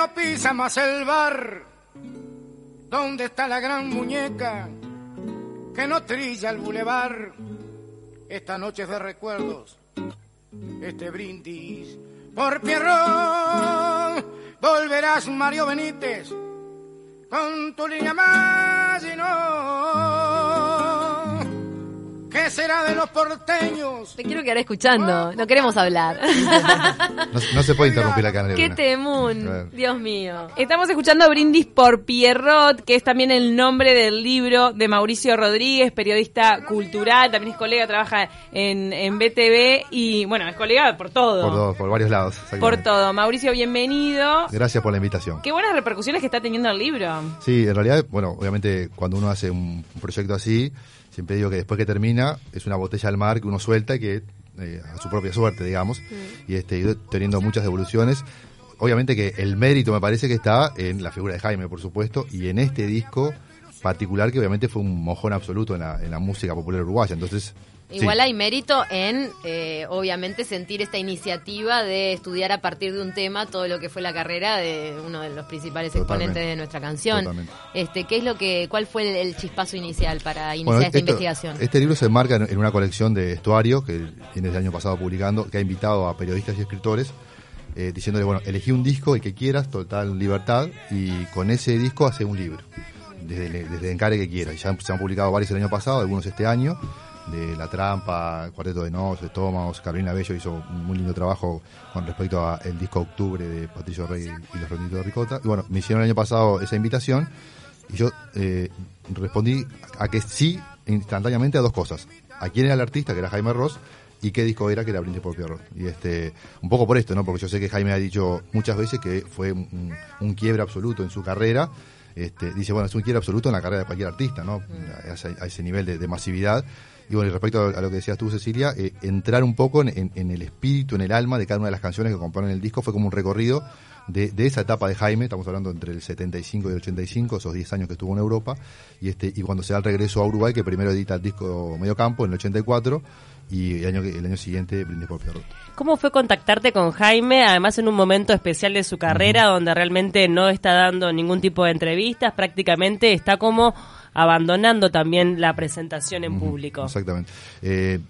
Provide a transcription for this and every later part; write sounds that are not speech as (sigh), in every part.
no pisa más el bar. ¿Dónde está la gran muñeca que no trilla el bulevar? Esta noche de recuerdos, este brindis por Pierrot. Volverás, Mario Benítez, con tu línea más y no. ¿Qué será de los porteños? Te quiero quedar escuchando, no queremos hablar. No, se puede interrumpir la canela. Qué temún, Dios mío. Estamos escuchando Brindis por Pierrot, que es también el nombre del libro de Mauricio Rodríguez, periodista cultural, también es colega, trabaja en, en BTV y bueno, es colega por todo. Por, todo, por varios lados. Por todo. Mauricio, bienvenido. Gracias por la invitación. Qué buenas repercusiones que está teniendo el libro. Sí, en realidad, bueno, obviamente cuando uno hace un proyecto así, siempre digo que después que termina es una botella al mar que uno suelta y que eh, a su propia suerte, digamos, y este, ido teniendo muchas devoluciones. Obviamente que el mérito me parece que está en la figura de Jaime, por supuesto, y en este disco particular que obviamente fue un mojón absoluto en la, en la música popular uruguaya. Entonces, Igual hay mérito en, eh, obviamente, sentir esta iniciativa de estudiar a partir de un tema todo lo que fue la carrera de uno de los principales exponentes de nuestra canción. Este, ¿qué es lo que, cuál fue el, chispazo inicial para iniciar esta investigación? Este libro se enmarca en, una colección de estuarios que tiene el año pasado publicando, que ha invitado a periodistas y escritores. Eh, diciéndole, bueno, elegí un disco, el que quieras, total libertad, y con ese disco hace un libro, desde, desde el encare que quieras. Ya se han publicado varios el año pasado, algunos este año, de La Trampa, Cuarteto de Nos, Estómagos, Carolina Bello hizo un muy lindo trabajo con respecto al disco Octubre de Patricio Rey y los Ronitos de Ricota. Y bueno, me hicieron el año pasado esa invitación y yo eh, respondí a que sí instantáneamente a dos cosas. A quién era el artista, que era Jaime Ross, y qué disco era, que era Brindis por Pierrot. Y este, un poco por esto, ¿no? Porque yo sé que Jaime ha dicho muchas veces que fue un, un quiebre absoluto en su carrera. Este, dice, bueno, es un quiebre absoluto en la carrera de cualquier artista, ¿no? Mm. A, ese, nivel de, de masividad. Y bueno, y respecto a lo que decías tú, Cecilia, eh, entrar un poco en, el espíritu, en el alma de cada una de las canciones que componen el disco fue como un recorrido de, esa etapa de Jaime, estamos hablando entre el 75 y el 85, esos 10 años que estuvo en Europa, y este y cuando se da el regreso a Uruguay, que primero edita el disco Medio Campo en el 84, y el año, el año siguiente Brindis por Pierrot. ¿Cómo fue contactarte con Jaime, además en un momento especial de su carrera, donde realmente no está dando ningún tipo de entrevistas, prácticamente está como abandonando también la presentación en público. Exactamente. Eh,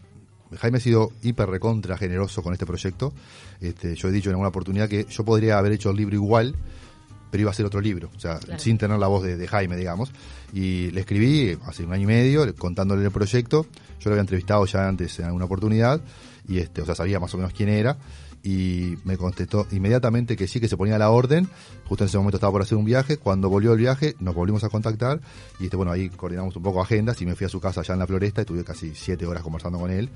Jaime ha sido hiper recontra generoso con este proyecto. Este, yo he dicho en alguna oportunidad que yo podría haber hecho el libro igual, pero iba a ser otro libro, o sea, sin tener la voz de, Jaime, digamos. Y le escribí hace un año y medio contándole el proyecto. Yo lo había entrevistado ya antes en alguna oportunidad y este, o sea, sabía más o menos quién era y me contestó inmediatamente que sí, que se ponía la orden. Justo en ese momento estaba por hacer un viaje. Cuando volvió el viaje, nos volvimos a contactar y este, bueno, ahí coordinamos un poco agendas y me fui a su casa allá en la floresta y tuve casi siete horas conversando con él.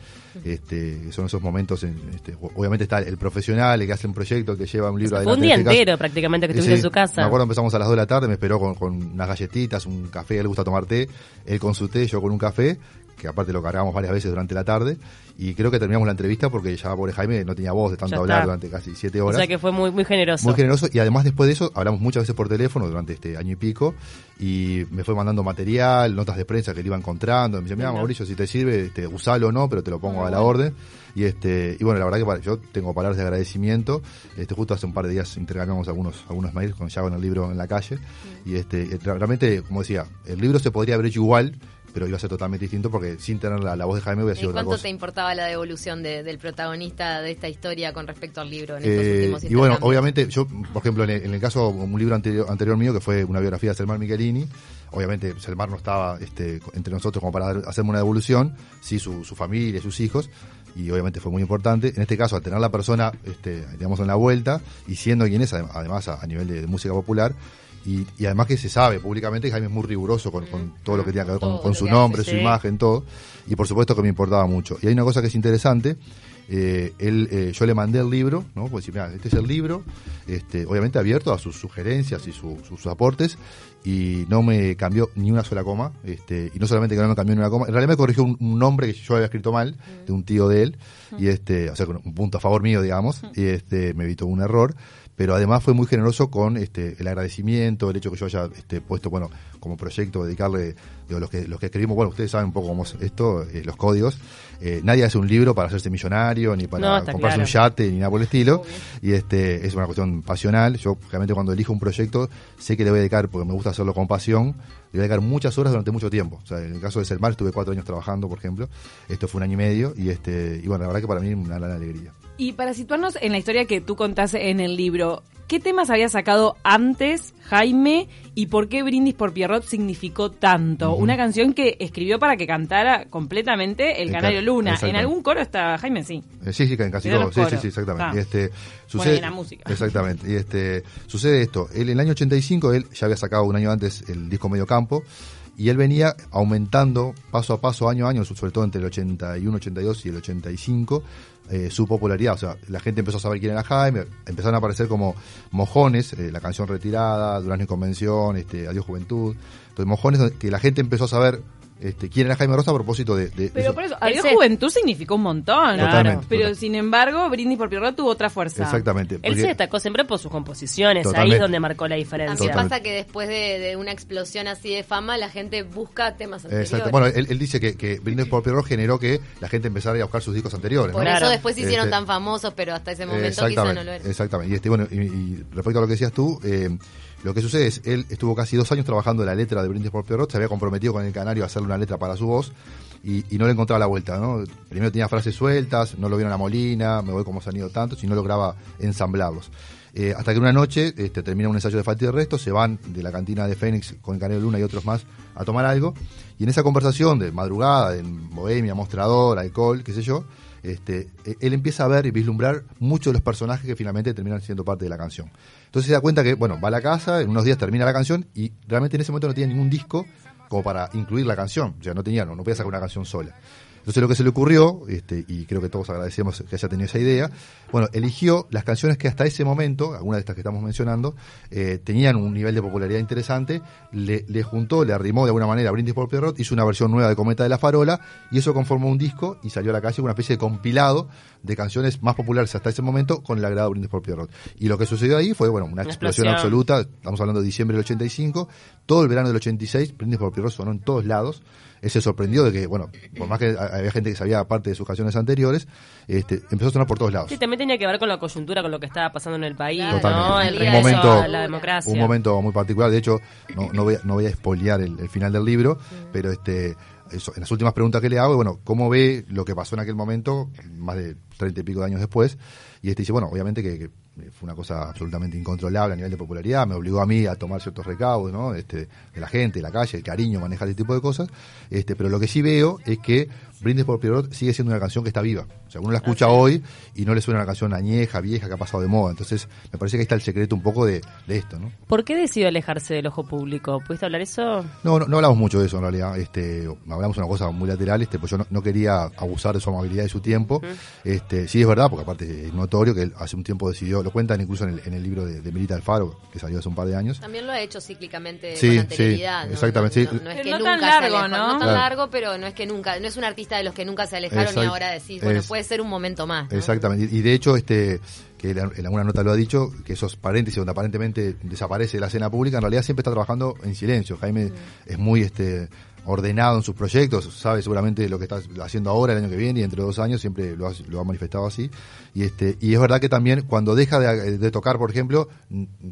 Este, son esos momentos, en, este, obviamente está el profesional, el que hace un proyecto, el que lleva un libro adelante. un día este entero prácticamente que estuviste en su casa. Me acuerdo empezamos a las 2 de la tarde, me esperó con, con unas galletitas, un café, él le gusta tomar té, él con su té, yo con un café que aparte lo cargamos varias veces durante la tarde, y creo que terminamos la entrevista porque ya pobre Jaime no tenía voz de tanto hablar durante casi siete horas. O sea que fue muy, muy generoso. Muy generoso, y además después de eso hablamos muchas veces por teléfono durante este año y pico, y me fue mandando material, notas de prensa que le iba encontrando, me dice, mira Mauricio, si te sirve, este, usalo o no, pero te lo pongo a la orden. Y este, y bueno, la verdad que yo tengo palabras de agradecimiento. Este, justo hace un par de días intercambiamos algunos, algunos mails con ya con el libro en la calle. Y este, realmente, como decía, el libro se podría haber hecho igual, pero iba a ser totalmente distinto porque sin tener la, voz de Jaime hubiera sido otra cosa. ¿Cuánto te importaba la devolución del protagonista de esta historia con respecto al libro en estos eh, últimos Y bueno, obviamente, yo, por ejemplo, en el, caso, un libro anterior, anterior mío, que fue una biografía de Selmar Michelini, obviamente Selmar no estaba este, entre nosotros como para hacerme una devolución, sí, su, su familia, sus hijos, y obviamente fue muy importante. En este caso, al tener la persona, este, digamos, en la vuelta, y siendo quien es, además a, nivel de música popular, y, además que se sabe públicamente que Jaime es muy riguroso con, todo lo que tiene que ver con, su nombre, su imagen, todo. Y por supuesto que me importaba mucho. Y hay una cosa que es interesante. Eh, él, eh, yo le mandé el libro, ¿no? Pues mira, este es el libro, este, obviamente abierto a sus sugerencias y sus aportes, y no me cambió ni una sola coma, este, y no solamente que no me cambió ni una coma, en realidad me corrigió un, nombre que yo había escrito mal, de un tío de él, y este, o sea, un punto a favor mío, digamos, y este, me evitó un error, pero además fue muy generoso con este, el agradecimiento, el hecho que yo haya este, puesto, bueno, como proyecto, dedicarle, digo, los que, los que escribimos, bueno, ustedes saben un poco cómo es esto, eh, los códigos, eh, nadie hace un libro para hacerse millonario, ni para comprarse un yate, ni nada por el estilo, y este, es una cuestión pasional, yo realmente cuando elijo un proyecto, sé que le voy a dedicar, porque me gusta hacerlo con pasión, le voy a dedicar muchas horas durante mucho tiempo, o sea, en el caso de Selmar estuve cuatro años trabajando, por ejemplo, esto fue un año y medio, y este, y bueno, la verdad que para mí una gran alegría. Y para situarnos en la historia que tú contaste en el libro, ¿qué temas había sacado antes Jaime y por qué Brindis por Pierrot significó tanto? Una canción que escribió para que cantara completamente el, Canario Luna. En algún coro está Jaime, sí. Eh, sí, sí, en casi todo. Sí, sí, sí, exactamente. Y este, sucede, la música. Exactamente. Y este, sucede esto. Él en el año 85, él ya había sacado un año antes el disco Medio Campo y él venía aumentando paso a paso, año a año, sobre todo entre el 81, 82 y el 85, eh, su popularidad. O sea, la gente empezó a saber quién era Jaime, empezaron a aparecer como mojones, eh, la canción retirada, Durazno y Convención, este, Adiós Juventud. Entonces, mojones que la gente empezó a saber este, quién era Jaime Rosa a propósito de, pero por eso, Adiós Juventud significó un montón. Claro. Pero sin embargo, Brindis por Pierrot tuvo otra fuerza. Exactamente. Él se destacó siempre por sus composiciones, ahí es donde marcó la diferencia. También pasa que después de, una explosión así de fama, la gente busca temas anteriores. Exacto. Bueno, él, dice que, que Brindis por Pierrot generó que la gente empezara a buscar sus discos anteriores. Por eso después se hicieron este, tan famosos, pero hasta ese momento quizá no lo eran. Exactamente. Y, este, bueno, y, respecto a lo que decías tú, eh, lo que sucede es, él estuvo casi dos años trabajando la letra de Brindis por Pierrot, se había comprometido con el canario a hacerle una letra para su voz y, no le encontraba la vuelta, ¿no? Primero tenía frases sueltas, no lo vieron a Molina, me voy como han ido tantos y no lograba ensamblarlos. Eh, hasta que una noche este, termina un ensayo de falta de resto, se van de la cantina de Fénix con Canelo Luna y otros más a tomar algo. Y en esa conversación de madrugada, en bohemia, mostrador, alcohol, qué sé yo, este, e, él empieza a ver y vislumbrar muchos de los personajes que finalmente terminan siendo parte de la canción. Entonces se da cuenta que, bueno, va a la casa, en unos días termina la canción y realmente en ese momento no tiene ningún disco como para incluir la canción. O sea, no tenía, no, no podía sacar una canción sola. Entonces lo que se le ocurrió, este, y creo que todos agradecemos que haya tenido esa idea, bueno, eligió las canciones que hasta ese momento, algunas de estas que estamos mencionando, eh, tenían un nivel de popularidad interesante, le, le, juntó, le arrimó de alguna manera a Brindis por Pierrot, hizo una versión nueva de Cometa de la Farola, y eso conformó un disco y salió a la calle una especie de compilado de canciones más populares hasta ese momento con el agrado Brindis por Pierrot. Y lo que sucedió ahí fue, bueno, una, explosión, absoluta, estamos hablando de diciembre del 85, todo el verano del 86, Brindis por Pierrot sonó en todos lados, él se sorprendió de que, bueno, por más que había gente que sabía parte de sus canciones anteriores, este, empezó a sonar por todos lados. Sí, también tenía que ver con la coyuntura, con lo que estaba pasando en el país, un momento, la democracia. Un momento muy particular, de hecho, no, no, voy, a, no voy a espolear el, final del libro, pero este en las últimas preguntas que le hago, bueno, ¿cómo ve lo que pasó en aquel momento, más de treinta y pico de años después? Y este dice, bueno, obviamente que eh, fue una cosa absolutamente incontrolable a nivel de popularidad, me obligó a mí a tomar ciertos recaudos, ¿no? Este, de la gente, de la calle, el cariño, manejar ese tipo de cosas. Este, pero lo que sí veo es que Brindes por Pierrot sigue siendo una canción que está viva. O sea, uno la escucha hoy y no le suena una canción añeja, vieja, que ha pasado de moda. Entonces, me parece que ahí está el secreto un poco de, esto, ¿no? ¿Por qué decidió alejarse del ojo público? ¿Pudiste hablar eso? No, no, hablamos mucho de eso en realidad. Este, hablamos una cosa muy lateral, este, pues yo no, quería abusar de su amabilidad y su tiempo. Este, sí es verdad, porque aparte es notorio que él hace un tiempo decidió, lo cuentan incluso en el, libro de, de Milita Alfaro, que salió hace un par de años. También lo ha hecho cíclicamente sí, con anterioridad. Sí, exactamente, no, es que nunca tan largo, ¿no? No tan largo, pero no es que nunca, no es un artista de los que nunca se alejaron y ahora decís, bueno, puede ser un momento más. Exactamente, y de hecho, este que en alguna nota lo ha dicho, que esos paréntesis donde aparentemente desaparece la escena pública, en realidad siempre está trabajando en silencio. Jaime mm. es muy este ordenado en sus proyectos, sabe seguramente lo que está haciendo ahora, el año que viene y entre dos años, siempre lo ha, manifestado así. Y este y es verdad que también cuando deja de, tocar, por ejemplo,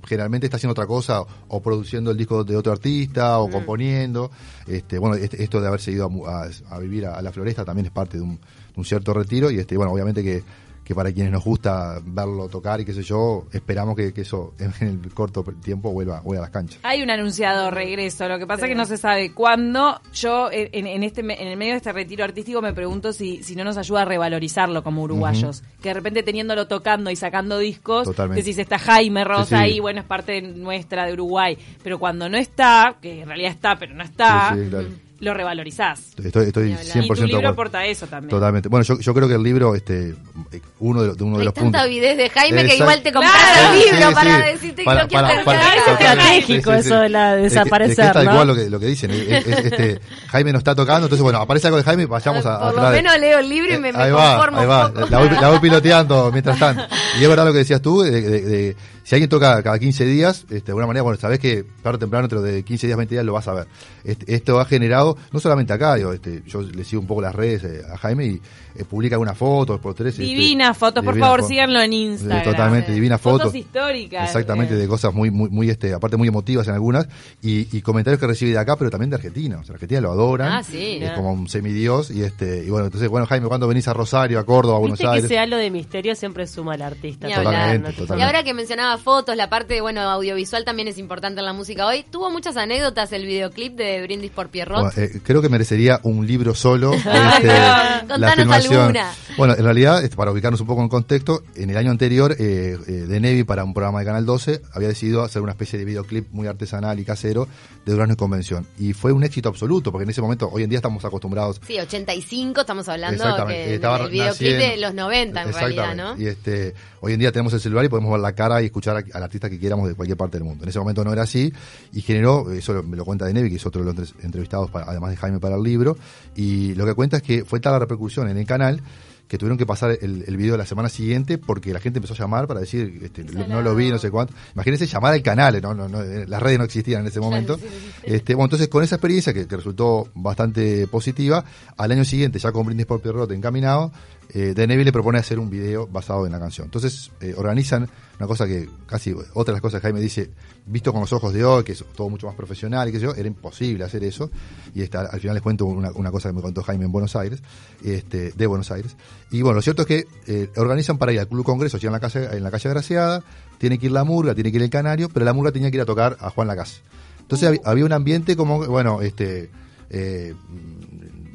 generalmente está haciendo otra cosa, o produciendo el disco de otro artista, o mm. componiendo. Este, bueno, este, esto de haberse ido a, vivir a, la floresta también es parte de un, de un cierto retiro, y este bueno, obviamente que que para quienes nos gusta verlo tocar y qué sé yo, esperamos que, eso en el corto tiempo vuelva, vuelva a las canchas. Hay un anunciado regreso, lo que pasa es que no se sabe cuándo. Yo en, este en el medio de este retiro artístico me pregunto si, si no nos ayuda a revalorizarlo como uruguayos. Que de repente teniéndolo tocando y sacando discos, Totalmente. decís, está Jaime Rosa ahí, bueno, es parte nuestra de Uruguay. Pero cuando no está, que en realidad está, pero no está lo revalorizás. Estoy, estoy 100% Y tu libro aporta eso también. Totalmente. Bueno, yo, yo creo que el libro, este, uno de, uno de los puntos... Hay tanta avidez de Jaime que igual te compras el libro para decirte que no quiero Es estratégico eso de la desaparecer, es que, igual lo que, lo que dicen. este, Jaime no está tocando, entonces bueno, aparece algo de Jaime y vayamos a... Por lo menos leo el libro y me, eh, me conformo va, ahí va. La voy, la voy piloteando mientras tanto. Y es verdad lo que decías tú, de, de si alguien toca cada 15 días, este, de alguna manera, bueno, sabes que tarde o temprano, dentro de 15 días, 20 días, lo vas a ver. Este, esto ha generado, no solamente acá, digo, este, yo le sigo un poco las redes eh, a Jaime y eh, publica algunas fotos por tres. Este, divinas fotos, por favor, síganlo en Instagram. Totalmente, divinas fotos. Fotos históricas. Exactamente, de cosas muy, muy, muy, este, aparte muy emotivas en algunas, y, comentarios que recibe de acá, pero también de Argentina. O sea, Argentina lo adoran. Ah, sí. Es como un semidios, y este, y bueno, entonces, bueno, Jaime, cuando venís a Rosario, a Córdoba, a Buenos Aires? que sea lo de misterio siempre suma al artista. Totalmente, Y ahora que mencionaba fotos, la parte, bueno, audiovisual también es importante en la música hoy. Tuvo muchas anécdotas el videoclip de Brindis por Pierrot. Eh, creo que merecería un libro solo. (laughs) este, Contanos Bueno, en realidad, este, para ubicarnos un poco en contexto, en el año anterior, eh, eh, de Nevi, para un programa de Canal 12, había decidido hacer una especie de videoclip muy artesanal y casero de Durazno y Convención. Y fue un éxito absoluto, porque en ese momento, hoy en día estamos acostumbrados. Sí, 85, estamos hablando que del videoclip de los 90 en realidad, ¿no? Y este, hoy en día tenemos el celular y podemos ver la cara y escuchar al artista que queramos de cualquier parte del mundo. En ese momento no era así y generó, eso me lo cuenta de Nevi, que es otro de los entrevistados, además de Jaime, para el libro, y lo que cuenta es que fue tal la repercusión en el canal que tuvieron que pasar el, el, video la semana siguiente porque la gente empezó a llamar para decir, este, no lo vi, no sé cuánto. Imagínense llamar al canal, ¿no? No, no, eh, las redes no existían en ese momento. Este, bueno, entonces con esa experiencia que, que, resultó bastante positiva, al año siguiente, ya con Brindis por Pierrot encaminado, eh, de Neville le propone hacer un video basado en la canción. Entonces eh, organizan una cosa que casi, otra de las cosas que Jaime dice, visto con los ojos de hoy, que es todo mucho más profesional y qué sé yo, era imposible hacer eso. Y está, al final les cuento una, una, cosa que me contó Jaime en Buenos Aires, este, de Buenos Aires. Y bueno, lo cierto es que eh, organizan para ir al Club Congreso, en la calle, en la calle Graciada, tiene que ir la murga, tiene que ir el canario, pero la murga tenía que ir a tocar a Juan Lacase. Entonces había un ambiente como, bueno, este, eh,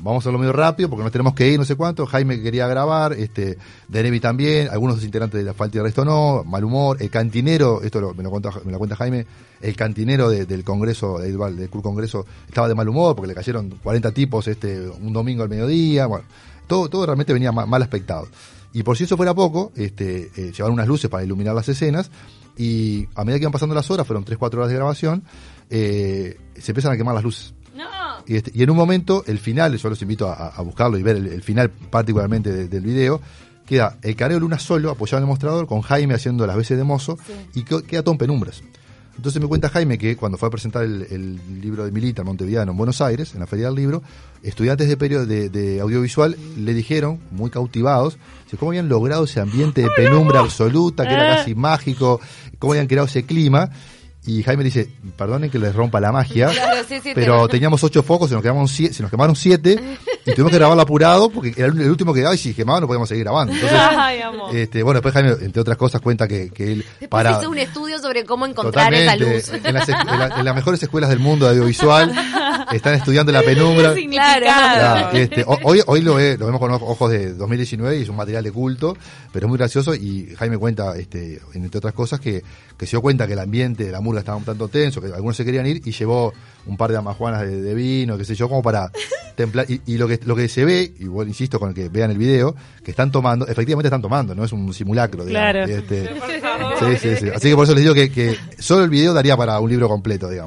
vamos a hacerlo medio rápido porque nos tenemos que ir, no sé cuánto. Jaime quería grabar, este, Denevi también, algunos integrantes de la falta y el resto no, mal humor. El cantinero, esto me, lo cuenta, me lo cuenta Jaime, el cantinero del Congreso, del, del Congreso, estaba de mal humor porque le cayeron 40 tipos este un domingo al mediodía. Bueno, todo, todo realmente venía mal, aspectado. Y por si eso fuera poco, este, eh, llevaron unas luces para iluminar las escenas y a medida que iban pasando las horas, fueron 3-4 horas de grabación, eh, se empiezan a quemar las luces. Este, y, en un momento, el final, yo los invito a, buscarlo y ver el, final particularmente del video, queda el Careo Luna solo, apoyado en el mostrador, con Jaime haciendo las veces de mozo, y queda todo en penumbras. Entonces me cuenta Jaime que cuando fue a presentar el, libro de Milita Montevideano en Buenos Aires, en la Feria del Libro, estudiantes de periodo de, audiovisual le dijeron, muy cautivados, cómo habían logrado ese ambiente de penumbra absoluta, que era ah. casi mágico, cómo habían creado ese clima, y Jaime dice, perdonen que les rompa la magia, (laughs) pero teníamos ocho focos, se nos, quemaron siete, se nos quemaron siete y tuvimos que grabarlo apurado porque era el último que daba y si quemaba no podíamos seguir grabando. Entonces, (laughs) este, bueno, después Jaime, entre otras cosas, cuenta que, que él... Después para, hizo un estudio sobre cómo encontrar esa luz. En las, en, las mejores escuelas del mundo de audiovisual están estudiando la penumbra. Claro. este, hoy hoy lo, ve, lo vemos con ojos de 2019 y es un material de culto, pero es muy gracioso y Jaime cuenta, este, entre otras cosas, que, que se dio cuenta que el ambiente de la murga estaba un tanto tenso, que algunos se querían ir y llevó un par de amajuanas de, vino, qué sé yo, como para (laughs) templar. Y, lo que lo que se ve, y bueno, insisto con el que vean el video, que están tomando, efectivamente están tomando, no es un simulacro, digamos. Claro. Este, sí, sí, sí. Así que por eso les digo que, que solo el video daría para un libro completo, digamos.